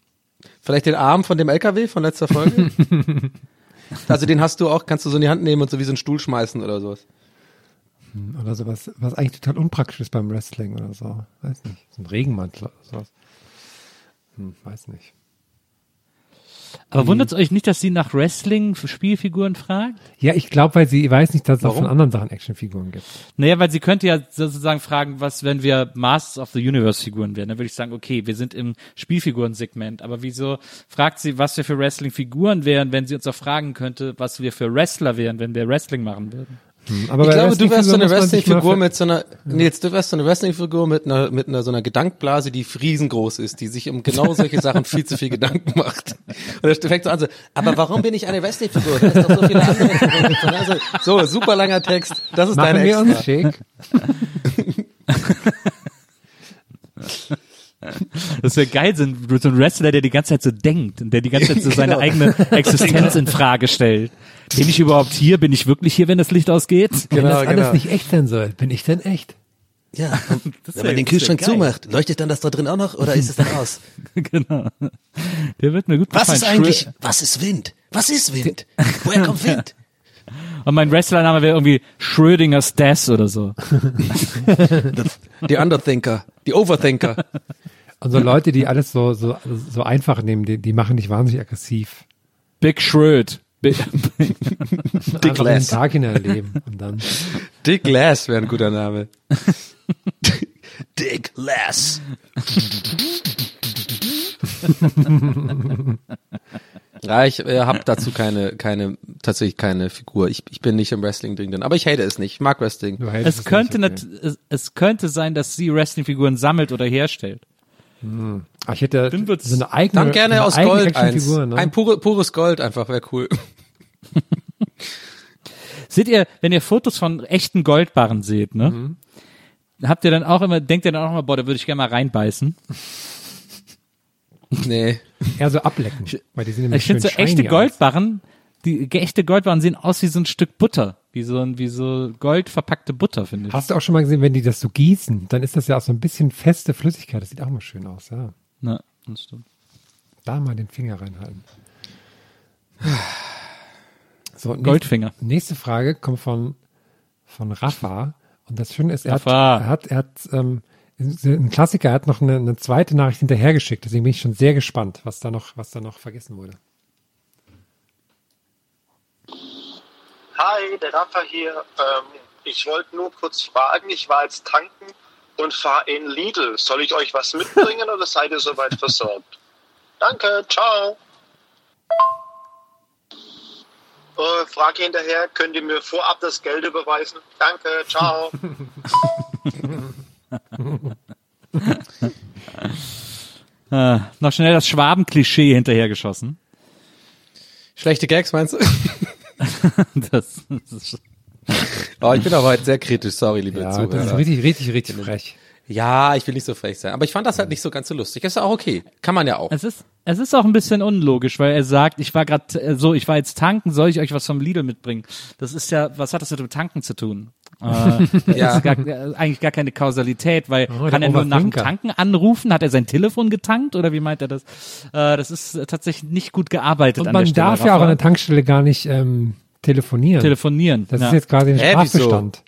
Vielleicht den Arm von dem LKW von letzter Folge? also den hast du auch, kannst du so in die Hand nehmen und so wie so einen Stuhl schmeißen oder sowas. Hm, Oder sowas, was eigentlich total unpraktisch ist beim Wrestling oder so. Weiß nicht. So ein Regenmantel oder sowas. Hm, weiß nicht. Aber wundert es euch nicht, dass sie nach Wrestling-Spielfiguren fragt? Ja, ich glaube, weil sie weiß nicht, dass es auch von anderen Sachen Actionfiguren gibt. Naja, weil sie könnte ja sozusagen fragen, was, wenn wir Masters of the Universe-Figuren wären. Dann würde ich sagen, okay, wir sind im Spielfigurensegment. Aber wieso fragt sie, was wir für Wrestling-Figuren wären, wenn sie uns auch fragen könnte, was wir für Wrestler wären, wenn wir Wrestling machen würden? Hm, Aber ich glaube, du wärst so eine Wrestling-Figur mit so einer, Nils, du wärst so eine Wrestling-Figur mit einer, mit einer so einer Gedankblase, die riesengroß ist, die sich um genau solche Sachen viel zu viel Gedanken macht. Und er fängt so an so, aber warum bin ich eine Wrestling-Figur? Da ist doch so viele andere Figuren. Also, so, super langer Text. Das ist Machen deine wir Extra. uns schick. Das wäre geil, so ein, so ein Wrestler, der die ganze Zeit so denkt und der die ganze Zeit so seine Genau. eigene Existenz in Frage stellt. Bin ich überhaupt hier? Bin ich wirklich hier, wenn das Licht ausgeht? Wenn Genau, das alles genau. nicht echt sein soll, bin ich denn echt? Ja, Das wenn man den Kühlschrank zumacht, leuchtet dann das da drin auch noch oder ist es dann aus? genau. Der wird mir gut Was gefallen. ist eigentlich, was ist Wind? Was ist Wind? Woher kommt Wind? Und mein Wrestlername wäre irgendwie Schrödingers Death oder so. Die Underthinker, die Overthinker. Und so Leute, die alles so, so, so einfach nehmen, die, die machen dich wahnsinnig aggressiv. Big Schröd. Big, den Glass. Tag hinein und dann. Dick Lass wäre ein guter Name. Dick Lass. ja, ich äh, habe dazu keine, keine, tatsächlich keine Figur. Ich, ich bin nicht im Wrestling drin, aber ich hate es nicht. Ich mag Wrestling. Hältst es könnte nicht, nat- es, es könnte sein, dass sie Wrestlingfiguren sammelt oder herstellt. Ah, ich hätte Dann wird's- so eine eigene, Dann gerne eine aus eigene Gold eins. Ne? Ein pure, pures Gold einfach, wäre cool. Seht ihr, wenn ihr Fotos von echten Goldbarren seht, ne? Mhm. Habt ihr dann auch immer, denkt ihr dann auch immer, boah, da würde ich gerne mal reinbeißen. Nee. Eher so ablecken. Weil die sind nämlich Ich finde so echte. Goldbarren, die echte Goldbarren sehen aus wie so ein Stück Butter. Wie so ein, wie so Gold verpackte Butter, finde ich. Hast du auch schon mal gesehen, wenn die das so gießen, dann ist das ja auch so ein bisschen feste Flüssigkeit. Das sieht auch mal schön aus, ja. Na, das stimmt. Da mal den Finger reinhalten. So, nächste- Goldfinger. Nächste Frage kommt von, von Rafa. Und das Schöne ist, er hat, Rafa. er hat, er hat ähm, ein Klassiker, er hat noch eine, eine zweite Nachricht hinterhergeschickt. Deswegen bin ich schon sehr gespannt, was da noch, was da noch vergessen wurde. Hi, der Rafa hier. Ähm, ich wollte nur kurz fragen, ich war jetzt tanken und fahre in Lidl. Soll ich euch was mitbringen oder seid ihr soweit versorgt? Danke, ciao. Äh, Frage hinterher, könnt ihr mir vorab das Geld überweisen? Danke, ciao. Äh, noch schnell das Schwaben-Klischee hinterhergeschossen. Schlechte Gags, meinst du? Das, das ist, Oh, ich bin aber heute sehr kritisch, sorry, liebe Ja, Zuhörer. das ist richtig, richtig, richtig frech. Ja, ich will nicht so frech sein. Aber ich fand das halt nicht so ganz so lustig. Ist ja auch okay. Kann man ja auch. es ist, es ist auch ein bisschen unlogisch, weil er sagt, ich war gerade so, ich war jetzt tanken, soll ich euch was vom Lidl mitbringen? Das ist ja, was hat das mit dem Tanken zu tun? Äh, das Ja. ist gar, eigentlich gar keine Kausalität, weil Oh, kann er nur nach dem. Tanken anrufen? Hat er sein Telefon getankt oder wie meint er das? Äh, das ist tatsächlich nicht gut gearbeitet Und an der man Stelle. darf ja auch an der Tankstelle gar nicht ähm, telefonieren. telefonieren. das ja. ist jetzt quasi ein Hä, wieso? Strafbestand.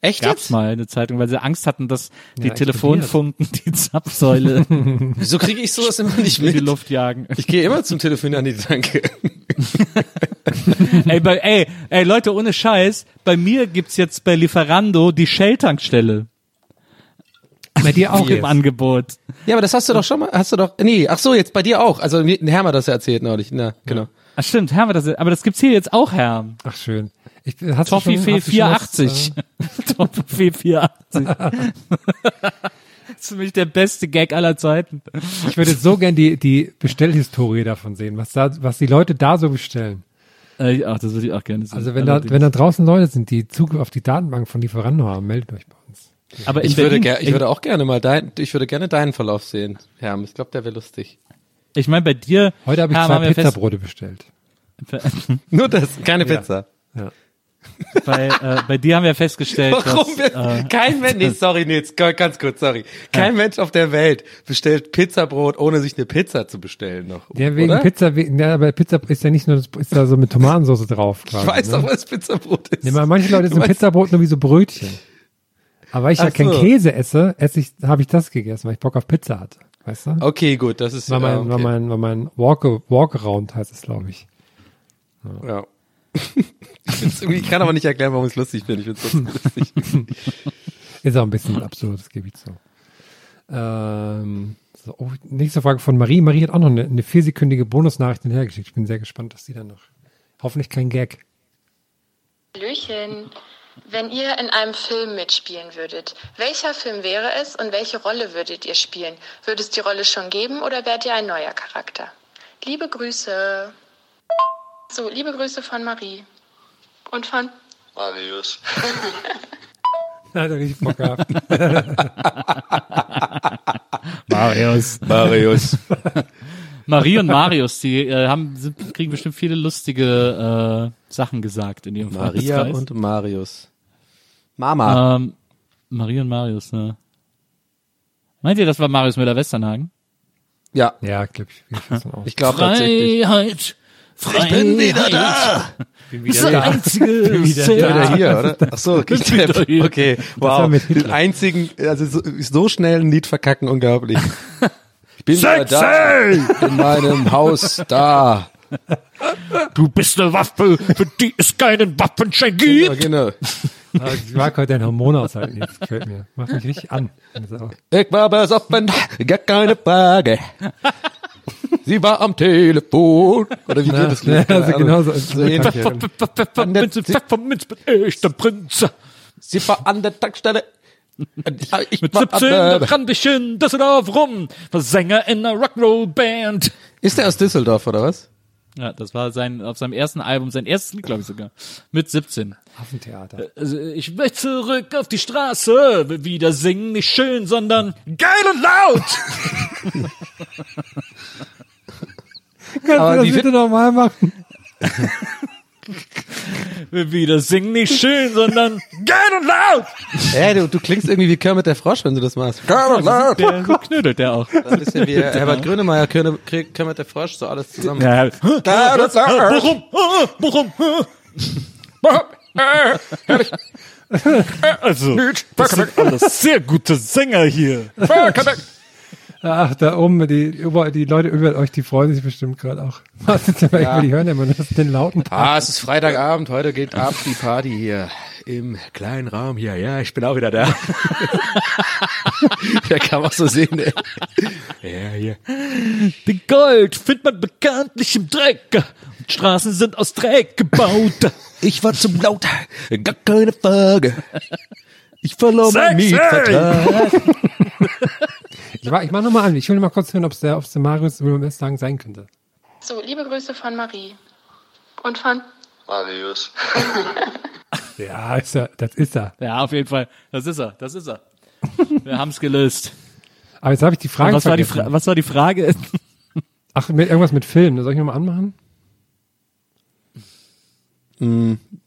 Echt Gab's jetzt? mal eine Zeitung, weil sie Angst hatten, dass die Ja, Telefonfunken die Zapfsäule Wieso kriege ich sowas immer nicht in die mit? Luft jagen. Ich gehe immer zum Telefonieren an die Tanke. ey, bei, ey, ey, Leute, ohne Scheiß, bei mir gibt's jetzt bei Lieferando die Shell-Tankstelle Bei dir auch Wie im. Angebot. Ja, aber das hast du doch schon mal, hast du doch, nee, ach so, jetzt bei dir auch. Also, Herr hat das ja erzählt neulich, na, genau. Ach stimmt, Herr, das, aber das gibt's hier jetzt auch, Herr. Ach schön. Ich, hast du Toffifee schon- hast du schon was, 480. Toffifee 480. das ist für mich der beste Gag aller Zeiten. äh, Ich würde so gern die, die Bestellhistorie davon sehen, was da, was die Leute da so bestellen. Äh, ach, das würde ich auch gerne sehen. Also wenn da, wenn da draußen Leute sind, die Zugriff auf die Datenbank von Lieferando haben, meldet euch bei uns. aber Ich würde, Berlin, ger ich würde auch gerne mal dein, ich würde gerne deinen Verlauf sehen, Herr. Ich glaube, der wäre lustig. ich meine, bei dir, Heute habe ich Herr, zwei Pizzabrote bestellt. Nur das, keine Ja. Pizza. Ja. Bei, äh, bei dir haben wir festgestellt, Warum? dass, wir- äh, kein Mensch, nee, sorry, ga- ganz kurz, sorry. Kein Mensch auf der Welt bestellt Pizzabrot, ohne sich eine Pizza zu bestellen noch. Ja, wegen oder? Pizza, wegen, ja, aber Pizza ist ja nicht nur, das ist da so mit Tomatensauce drauf. Ich Quasi, weiß ne? doch, was Pizzabrot ist. Nee, manche Leute sind Pizzabrot nur wie so Brötchen. Aber weil ich ja Ach kein so. Käse esse, esse ich, habe ich das gegessen, weil ich Bock auf Pizza hatte. Weißt du? Okay, gut, das ist War mein, ja, okay. war mein, war mein Walk, Walkaround heißt es, glaube ich. Ja. Ich, irgendwie- ich kann aber nicht erklären, warum ich es lustig finde. Ich finde es trotzdem lustig. Ist auch ein bisschen absurd, das gebe ich zu. Ähm, so, oh, nächste Frage von Marie. Marie hat auch noch eine, eine viersekündige Bonusnachricht hinterhergeschickt. Ich bin sehr gespannt, was sie dann noch. Hoffentlich kein Gag. Hallöchen. Wenn ihr in einem Film mitspielen würdet, welcher Film wäre es und welche Rolle würdet ihr spielen? Würde es die Rolle schon geben oder wärt ihr ein neuer Charakter? Liebe Grüße. So, liebe Grüße von Marie. Und von Marius. Hat er richtig Bock gehabt. Marius. Marius. Marie und Marius, die äh, haben, sind, kriegen bestimmt viele lustige äh, Sachen gesagt in ihrem Maria Freundeskreis. und Marius. Mama. Ähm, Marie und Marius, ne? Meint ihr, das war Marius Müller-Westernhagen? ja, Ja, glaub ich, ich ich glaube tatsächlich. Freiheit, Freiheit. Ich bin wieder da. bin Das einzige wieder Sehr- Wieder hier, oder? Ach so, okay, Bin wieder hier. okay. Wow, mit den einzigen, also so, so schnell ein Lied verkacken, unglaublich. Ich bin wieder da in meinem Haus da. Du bist eine Waffe, für die es keinen Waffenschein Genau, gibt. genau. Ah, Ich mag heute dein Hormon aushalten. Das gefällt mir. Macht mich richtig an. Ich war besoffen, gar keine Frage. Sie war am Telefon. Oder wie geht das? Ja, also genauso. So. Pfefferminz, ich der Prinz. Sie war an der Tankstelle. Ich Mit war 17 an der- rannte ich in Düsseldorf rum, war Sänger in einer Rock'n'Roll-Band. Ist der aus Düsseldorf, oder was? Ja, das war sein, auf seinem ersten Album, sein erstes Lied, glaube ich sogar. Mit 17. Affentheater. Also, ich will zurück auf die Straße, will wieder singen, nicht schön, sondern geil und laut. Kannst Aber du das bitte nochmal machen? wieder singen, nicht schön, sondern geil und laut. Ey, du, du klingst irgendwie wie Kermit der Frosch, wenn du das machst. Kermit der Der, so knödelt der auch. Ein bisschen wie Herbert Grönemeyer, Kermit der Frosch, so alles zusammen. Ja, Kermit der Frosch. Bochum, ah, Bochum. Also, das sind alles sehr gute Sänger hier. Ach, da oben, die, über, die Leute über euch, die freuen sich bestimmt gerade auch. Was ist denn, Ja. Die hören immer nur den lauten Part. Ah, es ist Freitagabend, heute geht ab die Party hier im kleinen Raum hier. Ja, ich bin auch wieder da. Der kann man auch so sehen, ey. Ja, hier. Den Gold findet man bekanntlich im Dreck. Straßen sind aus Dreck gebaut. Ich war zum laut, gar keine Frage. Ich verlor mein! Mietvertrag. Ich, war, ich mach nochmal an. Ich will mal kurz hören, ob es der, ob's der Marius Wilhelm sagen sein könnte. So, liebe Grüße von Marie. Und von Marius. Ja, ist er, das ist er. Ja, auf jeden Fall. Das ist er, das ist er. Wir haben's gelöst. Aber jetzt habe ich die Und Frage was war die. Fra was war die Frage? Ach, mit, irgendwas mit Film. Soll ich nochmal anmachen?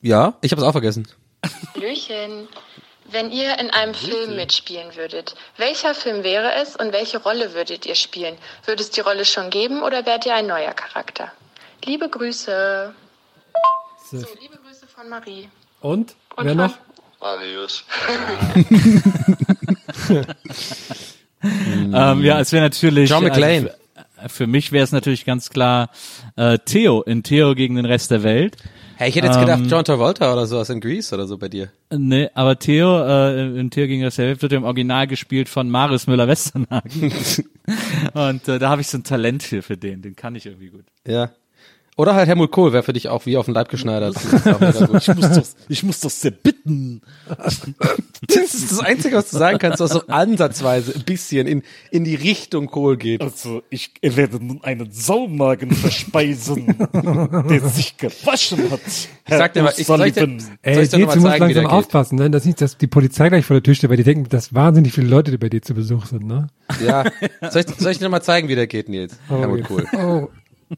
Ja, ich habe es auch vergessen. Hallöchen. Wenn ihr in einem Film mitspielen würdet, welcher Film wäre es und welche Rolle würdet ihr spielen? Würde es die Rolle schon geben oder wärt ihr ein neuer Charakter? Liebe Grüße. So. So, liebe Grüße von Marie. Und? Und Wer noch? Marius. Ähm, ja, es wäre natürlich. John McClane. Also, für mich wäre es natürlich ganz klar äh, Theo in Theo gegen den Rest der Welt. Hey, ich hätte jetzt gedacht, Ähm, John Travolta oder sowas in Grease oder so bei dir. Nee, aber Theo äh, in Theo gegen das Welt wird im Original gespielt von Marius Müller-Westernhagen. Und äh, da habe ich so ein Talent für, für den. Den kann ich irgendwie gut. Ja. Oder halt Helmut Kohl wäre für dich auch wie auf den Leib geschneidert. Das. Ich muss doch, ich muss doch sehr bitten. Das ist das Einzige, was du sagen kannst, was so ansatzweise ein bisschen in, in die Richtung Kohl geht. Also, ich werde nun einen Saumagen verspeisen, der sich gewaschen hat. Ich sag dir mal, ich soll ich dir, soll Ey, ich dir jetzt, du mal musst langsam aufpassen, ne? dass nicht, dass die Polizei gleich vor der Tür steht, weil die denken, dass wahnsinnig viele Leute die bei dir zu Besuch sind, ne? Ja. Soll ich, soll ich dir mal zeigen, wie der geht, Nils? Oh, Helmut jetzt. Kohl. Oh.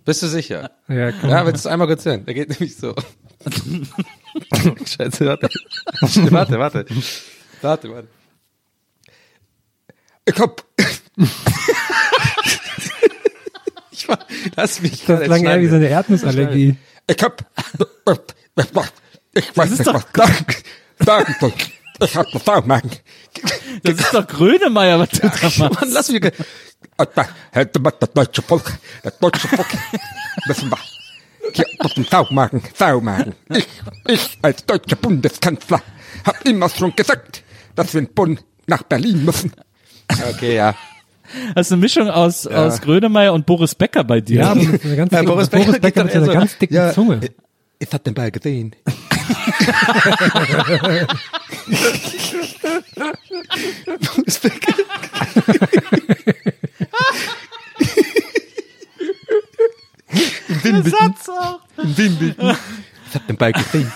Bist du sicher? Ja, komm. Ja, willst du es einmal kurz hören? Der geht nämlich so. Scheiße, warte. Warte, warte. Warte, warte. Ich hab. ich war, lass mich. Das klang eher wie so eine Erdnussallergie. Ich hab. Ich Das ist doch- Ich hab Saumagen. Das ist doch Grönemeyer, was du da machst. Mann, lass mich. Hätte man das deutsche Volk, das deutsche Volk, müssen wir hier auf den Saumagen, Saumagen. Ich, ich als deutscher Bundeskanzler hab immer schon gesagt, dass wir in Bonn nach Berlin müssen. Okay, ja. Das ist eine Mischung aus, Ja. aus Grönemeyer und Boris Becker bei dir. Ja, aber mit einer ganz Ja, dicken, Boris Boris, Becker Becker, geht mit einer so, ganz dicken ja, Zunge. Ich hab den Ball gesehen. Boris Becker. In Wimbledon. In Wimbledon. Ich hab den Ball gesehen.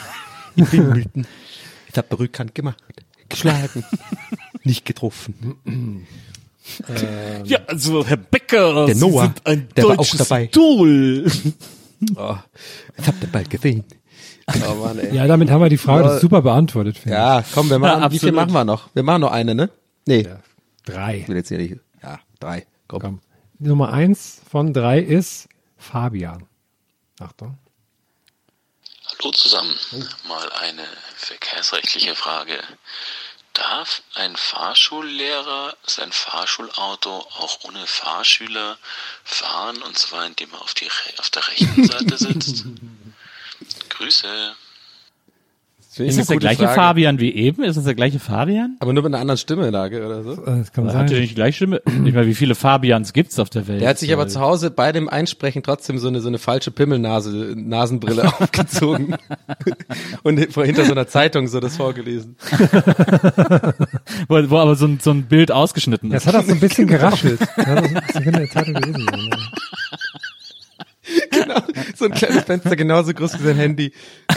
In Wimbledon. Ich hab Rückhand gemacht. Geschlagen. Nicht getroffen. Ja, also Herr Becker, Der Sie Noah, sind ein der war auch dabei. Idol. Oh, ich hab den Ball gesehen. Oh Mann, ey. Ja, damit haben wir die Frage Ja. super beantwortet, Ja, komm, wir machen, Ja, wie viel machen wir noch? Wir machen noch eine, ne? Nee. ich. Drei. Ich will jetzt hier nicht. Ja, drei. Komm. Komm. Nummer eins von drei ist Fabian. Achtung. Hallo zusammen. Mal eine verkehrsrechtliche Frage. Darf ein Fahrschullehrer sein Fahrschulauto auch ohne Fahrschüler fahren, und zwar indem er auf, die, Re- auf der rechten Seite sitzt? Grüße. Ist das der gute gleiche Frage. Fabian wie eben? Ist das der gleiche Fabian? Aber nur mit einer anderen Stimmlage oder so. Das kann Oder hat er sein. nicht die gleiche Stimme? Ich meine, wie viele Fabians gibt's auf der Welt? Der hat sich aber zu Hause bei dem Einsprechen trotzdem so eine, so eine falsche Pimmelnase, Nasenbrille aufgezogen. Und vor- hinter so einer Zeitung so das vorgelesen. wo, wo aber so ein, so ein Bild ausgeschnitten Das ist. hat auch so ein bisschen geraschelt. Das hat auch so ein bisschen in der Zeitung gelesen. Genau. So ein kleines Fenster genauso groß wie sein Handy.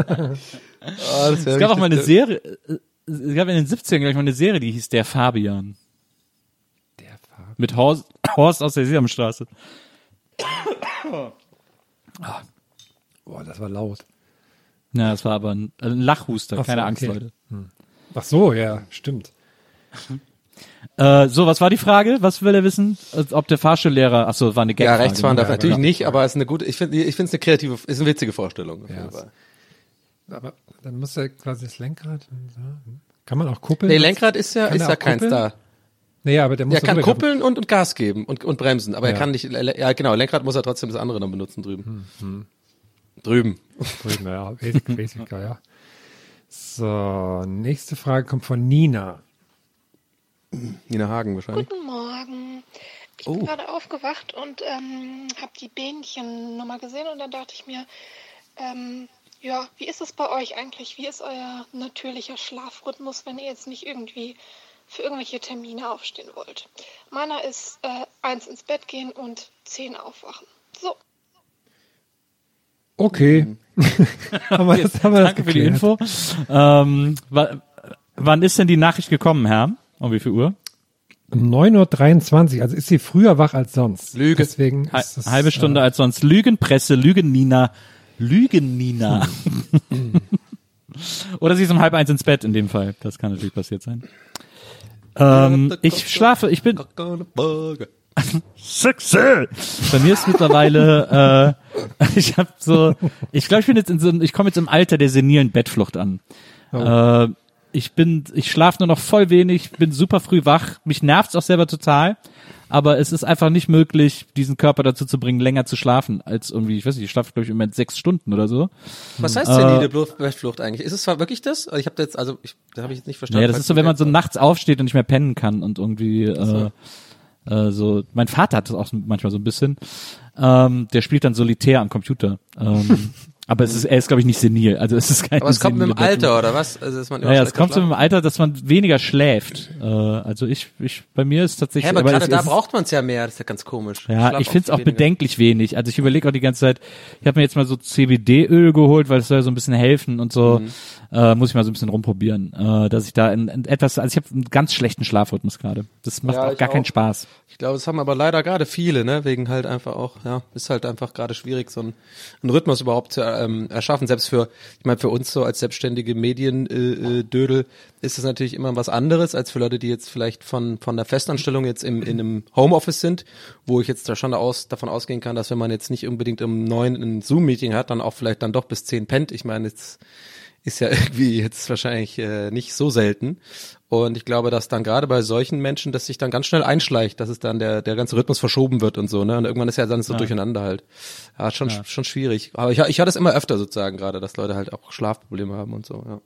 oh, Es gab auch mal eine. Serie, äh, es gab in den 70ern gleich mal eine Serie, die hieß Der Fabian. Der Fabian. Mit Horst, Horst aus der Sesamstraße. Boah, das war laut. Ja, das war aber ein, also ein Lachhuster, Ach so, keine Angst, okay. Leute. Ach so, ja, stimmt. Äh, so, was war die Frage? Was will er wissen? Ob der Fahrschullehrer, ach so, war eine Ja, Gagfrage. rechts fahren darf Ja, natürlich ja. nicht, aber es ist eine gute, ich finde, ich finde es eine kreative, ist eine witzige Vorstellung. Auf Ja, jeden es- Fall. Aber dann muss er quasi das Lenkrad. Kann man auch kuppeln? Nee, Lenkrad ist ja, Kann ist er ja keins da. Nee, aber der muss Er kann kuppeln und, und Gas geben und, und bremsen, aber Ja. er kann nicht, ja genau, Lenkrad muss er trotzdem das andere dann benutzen drüben. Drüben. Drüben, ja, Basic, Basic, ja. So, nächste Frage kommt von Nina. Nina Hagen wahrscheinlich. Guten Morgen. Ich Oh. bin gerade aufgewacht und ähm, habe die Bähnchennummer gesehen und dann dachte ich mir, ähm, ja, wie ist es bei euch eigentlich? Wie ist euer natürlicher Schlafrhythmus, wenn ihr jetzt nicht irgendwie für irgendwelche Termine aufstehen wollt? Meiner ist äh, eins ins Bett gehen und zehn aufwachen. So. Okay. haben wir das, haben wir das Danke für die geklärt. Info. Ähm, wa- wann ist denn die Nachricht gekommen, Herr? Um wie viel Uhr? Um 9.23 Uhr, also ist sie früher wach als sonst. Lüge. Deswegen ist das, Halbe Stunde äh, als sonst. Lügenpresse, Lügen Nina. Lügen, Nina. Oder sie ist um halb eins ins Bett in dem Fall. Das kann natürlich passiert sein. Ähm, ich schlafe, ich bin. Sexy! Bei mir ist mittlerweile, äh, ich habe so, ich glaube, ich bin jetzt in so, ich komme jetzt im Alter der senilen Bettflucht an. Oh. Äh, ich bin, ich schlafe nur noch voll wenig, bin super früh wach, mich nervt's auch selber total, aber es ist einfach nicht möglich, diesen Körper dazu zu bringen, länger zu schlafen als irgendwie, ich weiß nicht, ich schlafe glaube ich im Moment sechs Stunden oder so. Was heißt Äh, senile Bluft- Bettflucht eigentlich? Ist es zwar wirklich das? Also Ich habe jetzt, also ich, das habe ich jetzt nicht verstanden. Naja, das ist so, wenn man so nachts aufsteht und nicht mehr pennen kann und irgendwie äh, äh, so. Mein Vater hat das auch manchmal so ein bisschen. Ähm, der spielt dann solitär am Computer. Ähm, aber es ist, er ist glaube ich nicht senil. Also es ist kein. Aber es kommt mit dem Alter, oder was? Also, dass man Ja, ja, es kommt so mit dem Alter, dass man weniger schläft. Äh, also ich, ich, bei mir ist tatsächlich. Hä, aber gerade es da ist- braucht man es ja mehr, das ist ja ganz komisch. ja, schlaf ich finde es auch weniger. bedenklich wenig. Also ich überlege auch die ganze Zeit, ich habe mir jetzt mal so CBD-Öl geholt, weil es soll so ein bisschen helfen und so. Mhm. Äh, muss ich mal so ein bisschen rumprobieren, äh, dass ich da in, in etwas, also ich habe einen ganz schlechten Schlafrhythmus gerade. Das macht Ja, auch gar keinen auch. Spaß. Ich glaube, das haben aber leider gerade viele, ne, wegen halt einfach auch, ja, ist halt einfach gerade schwierig, so einen, einen Rhythmus überhaupt zu ähm, erschaffen. Selbst für, ich meine, für uns so als selbstständige Medien-Dödel äh, Dödel ist es natürlich immer was anderes als für Leute, die jetzt vielleicht von von der Festanstellung jetzt im, in einem Homeoffice sind, wo ich jetzt da schon aus, davon ausgehen kann, dass wenn man jetzt nicht unbedingt um neun ein Zoom-Meeting hat, dann auch vielleicht dann doch bis zehn pennt. Ich meine, jetzt ist ja irgendwie jetzt wahrscheinlich äh, nicht so selten. Und ich glaube, dass dann gerade bei solchen Menschen, dass sich dann ganz schnell einschleicht, dass es dann der, der ganze Rhythmus verschoben wird und so, ne? Und irgendwann ist ja dann so Ja. durcheinander halt. Ja, schon, Ja. schon schwierig. Aber ich, ich hatte es immer öfter sozusagen gerade, dass Leute halt auch Schlafprobleme haben und so, ja.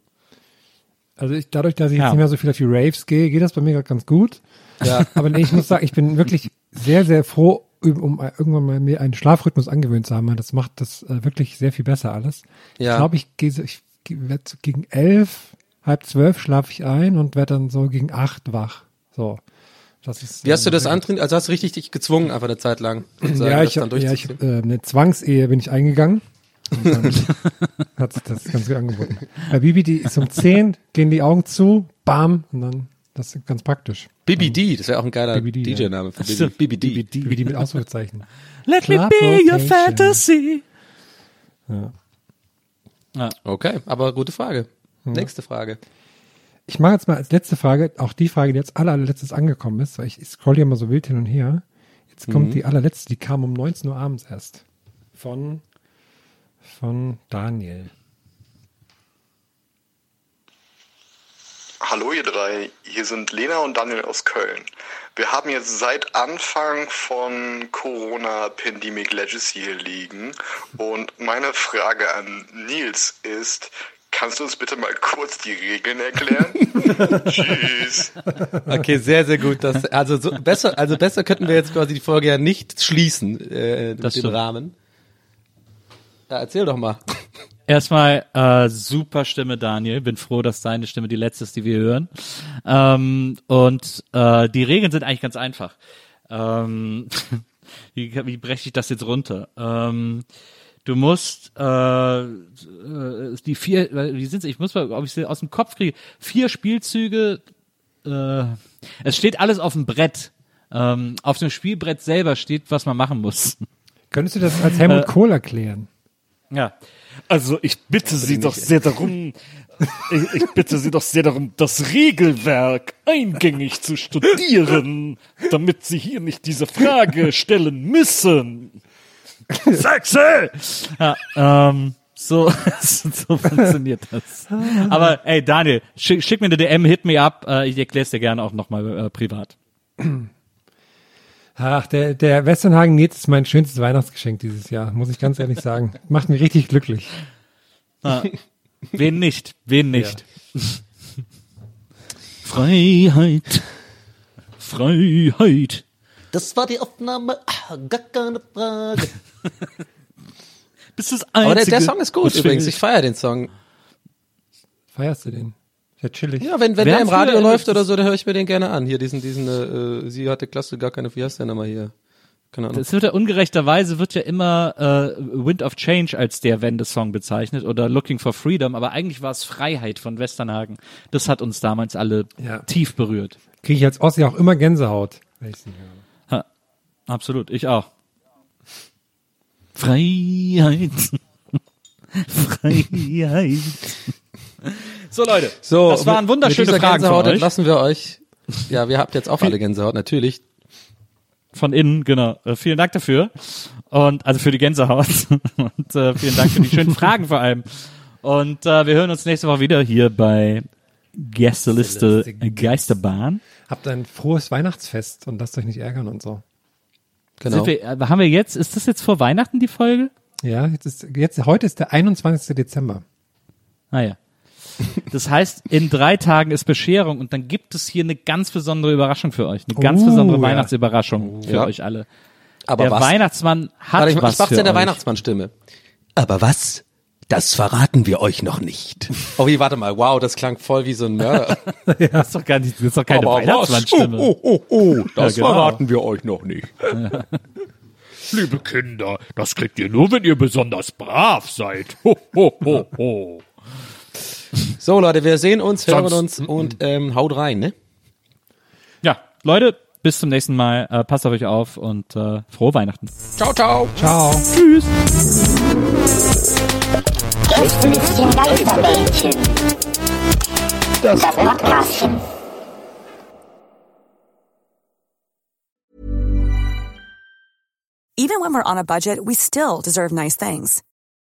Also ich, dadurch, dass ich Ja. jetzt nicht mehr so viel auf die Raves gehe, geht das bei mir gerade ganz gut. Ja. Aber nee, ich muss sagen, ich bin wirklich sehr, sehr froh, um um irgendwann mal mir einen Schlafrhythmus angewöhnt zu haben. weil Das macht das äh, wirklich sehr viel besser alles. Ja. Ich glaube, ich gehe so, ich werd so gegen elf, halb zwölf schlafe ich ein und werde dann so gegen acht wach. So. Das ist, Wie hast du ähm, das antrainiert? Also hast du richtig dich gezwungen, einfach eine Zeit lang. sozusagen, Ja, ich, dann ja, ich äh, eine Zwangsehe bin ich eingegangen. Und dann hat sich das ganz gut angeboten. Bei Bibi, die ist um 10, gehen die Augen zu, bam, und dann, das ist ganz praktisch. BBD, das wäre auch ein geiler. DJ-Name für so, BBD. BBD. BBD mit Ausrufezeichen. Let me be your fantasy. Ja. Ja. Okay, aber gute Frage. Nächste Frage. Ich mache jetzt mal als letzte Frage, auch die Frage, die jetzt aller, allerletztes angekommen ist, weil ich, ich scroll hier mal so wild hin und her. Jetzt kommt Mhm. die allerletzte, die kam um 19 Uhr abends erst. Von, von Daniel. Hallo ihr drei, hier sind Lena und Daniel aus Köln. Wir haben jetzt seit Anfang von Corona Pandemic Legacy hier liegen und meine Frage an Nils ist, kannst du uns bitte mal kurz die Regeln erklären? Tschüss. Okay, sehr, sehr gut. Das, also so besser, also besser könnten wir jetzt quasi die Folge ja nicht schließen äh, mit Das dem. Rahmen. Ja, erzähl doch mal. Erstmal äh, super Stimme, Daniel. Bin froh, dass deine Stimme die letzte ist, die wir hören. Ähm, und äh, die Regeln sind eigentlich ganz einfach. Ähm, wie, wie breche ich das jetzt runter? Ähm, du musst äh, äh, die vier, wie sind's? Ich muss mal, ob ich sie aus dem Kopf kriege. Vier Spielzüge. Äh, es steht alles auf dem Brett. Ähm, auf dem Spielbrett selber steht, was man machen muss. Könntest du das als Helmut Äh, Kohl erklären? Ja. Also ich bitte Sie doch nicht. sehr darum, ich, ich bitte Sie doch sehr darum, das Regelwerk eingängig zu studieren, damit Sie hier nicht diese Frage stellen müssen. Sexy! Ja, ähm, so, so funktioniert das. Aber ey, Daniel, schick, schick mir eine DM, hit me up. Äh, ich erkläre es dir gerne auch nochmal äh, privat. Ach, der, der Westernhagen Nils ist mein schönstes Weihnachtsgeschenk dieses Jahr, muss ich ganz ehrlich sagen. Macht mich richtig glücklich. Ah, wen nicht? Wen nicht? Freiheit. Freiheit. Das war die Aufnahme, ah, gar keine Frage. Bist das Aber der, der Einzige, Song ist gut übrigens. Ich feiere den Song. Feierst du den? Sehr chillig. Ja, wenn, wenn der im Radio läuft oder so, dann höre ich mir den gerne an. Hier diesen, diesen, äh, sie hatte klasse gar keine, wie heißt der nochmal hier? Keine Ahnung. Das wird ja ungerechterweise wird ja immer äh, Wind of Change als der Wendesong bezeichnet oder Looking for Freedom, aber eigentlich war es Freiheit von Westernhagen. Das hat uns damals alle Ja. tief berührt. Kriege ich als Ossi auch immer Gänsehaut. Ha, absolut, ich auch. Freiheit. Freiheit. So Leute, So, das waren wunderschöne mit Fragen euch. lassen wir euch. Ja, wir habt jetzt auch alle Gänsehaut, natürlich. Von innen, genau. Äh, vielen Dank dafür. Und also für die Gänsehaut. Und äh, vielen Dank für die schönen Fragen vor allem. Und äh, wir hören uns nächste Woche wieder hier bei Gästeliste Geisterbahn. Habt ein frohes Weihnachtsfest und lasst euch nicht ärgern und so. Genau. Sind wir, äh, haben wir jetzt, ist das jetzt vor Weihnachten die Folge? Ja, jetzt ist, jetzt, heute ist der 21. Dezember. Ah ja. Das heißt, in drei Tagen ist Bescherung und dann gibt es hier eine ganz besondere Überraschung für euch. Eine ganz Oh, besondere ja. Weihnachtsüberraschung für Ja. euch alle. Aber Der was? Weihnachtsmann hat Warte, ich, was ich mach's für in der euch. Weihnachtsmannstimme. Aber was? Das verraten wir euch noch nicht. Oh, wie, warte mal, wow, das klang voll wie so ein Mörder. Das ist doch gar nicht, das ist doch keine Aber? Weihnachtsmannstimme. Oh, oh, oh, oh, das Ja, genau. verraten wir euch noch nicht. Liebe Kinder, das kriegt ihr nur, wenn ihr besonders brav seid. Ho, ho, ho, ho. So, Leute, wir sehen uns, hören Sonst- uns und ähm, haut rein, ne? Ja, Leute, bis zum nächsten Mal. Äh, passt auf euch auf und äh, frohe Weihnachten. Ciao, ciao. Ciao. Tschüss. Das Podcastchen. Even when we're on a budget, we still deserve nice things.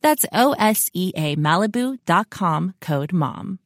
That's O S E A Malibu.com code MOM.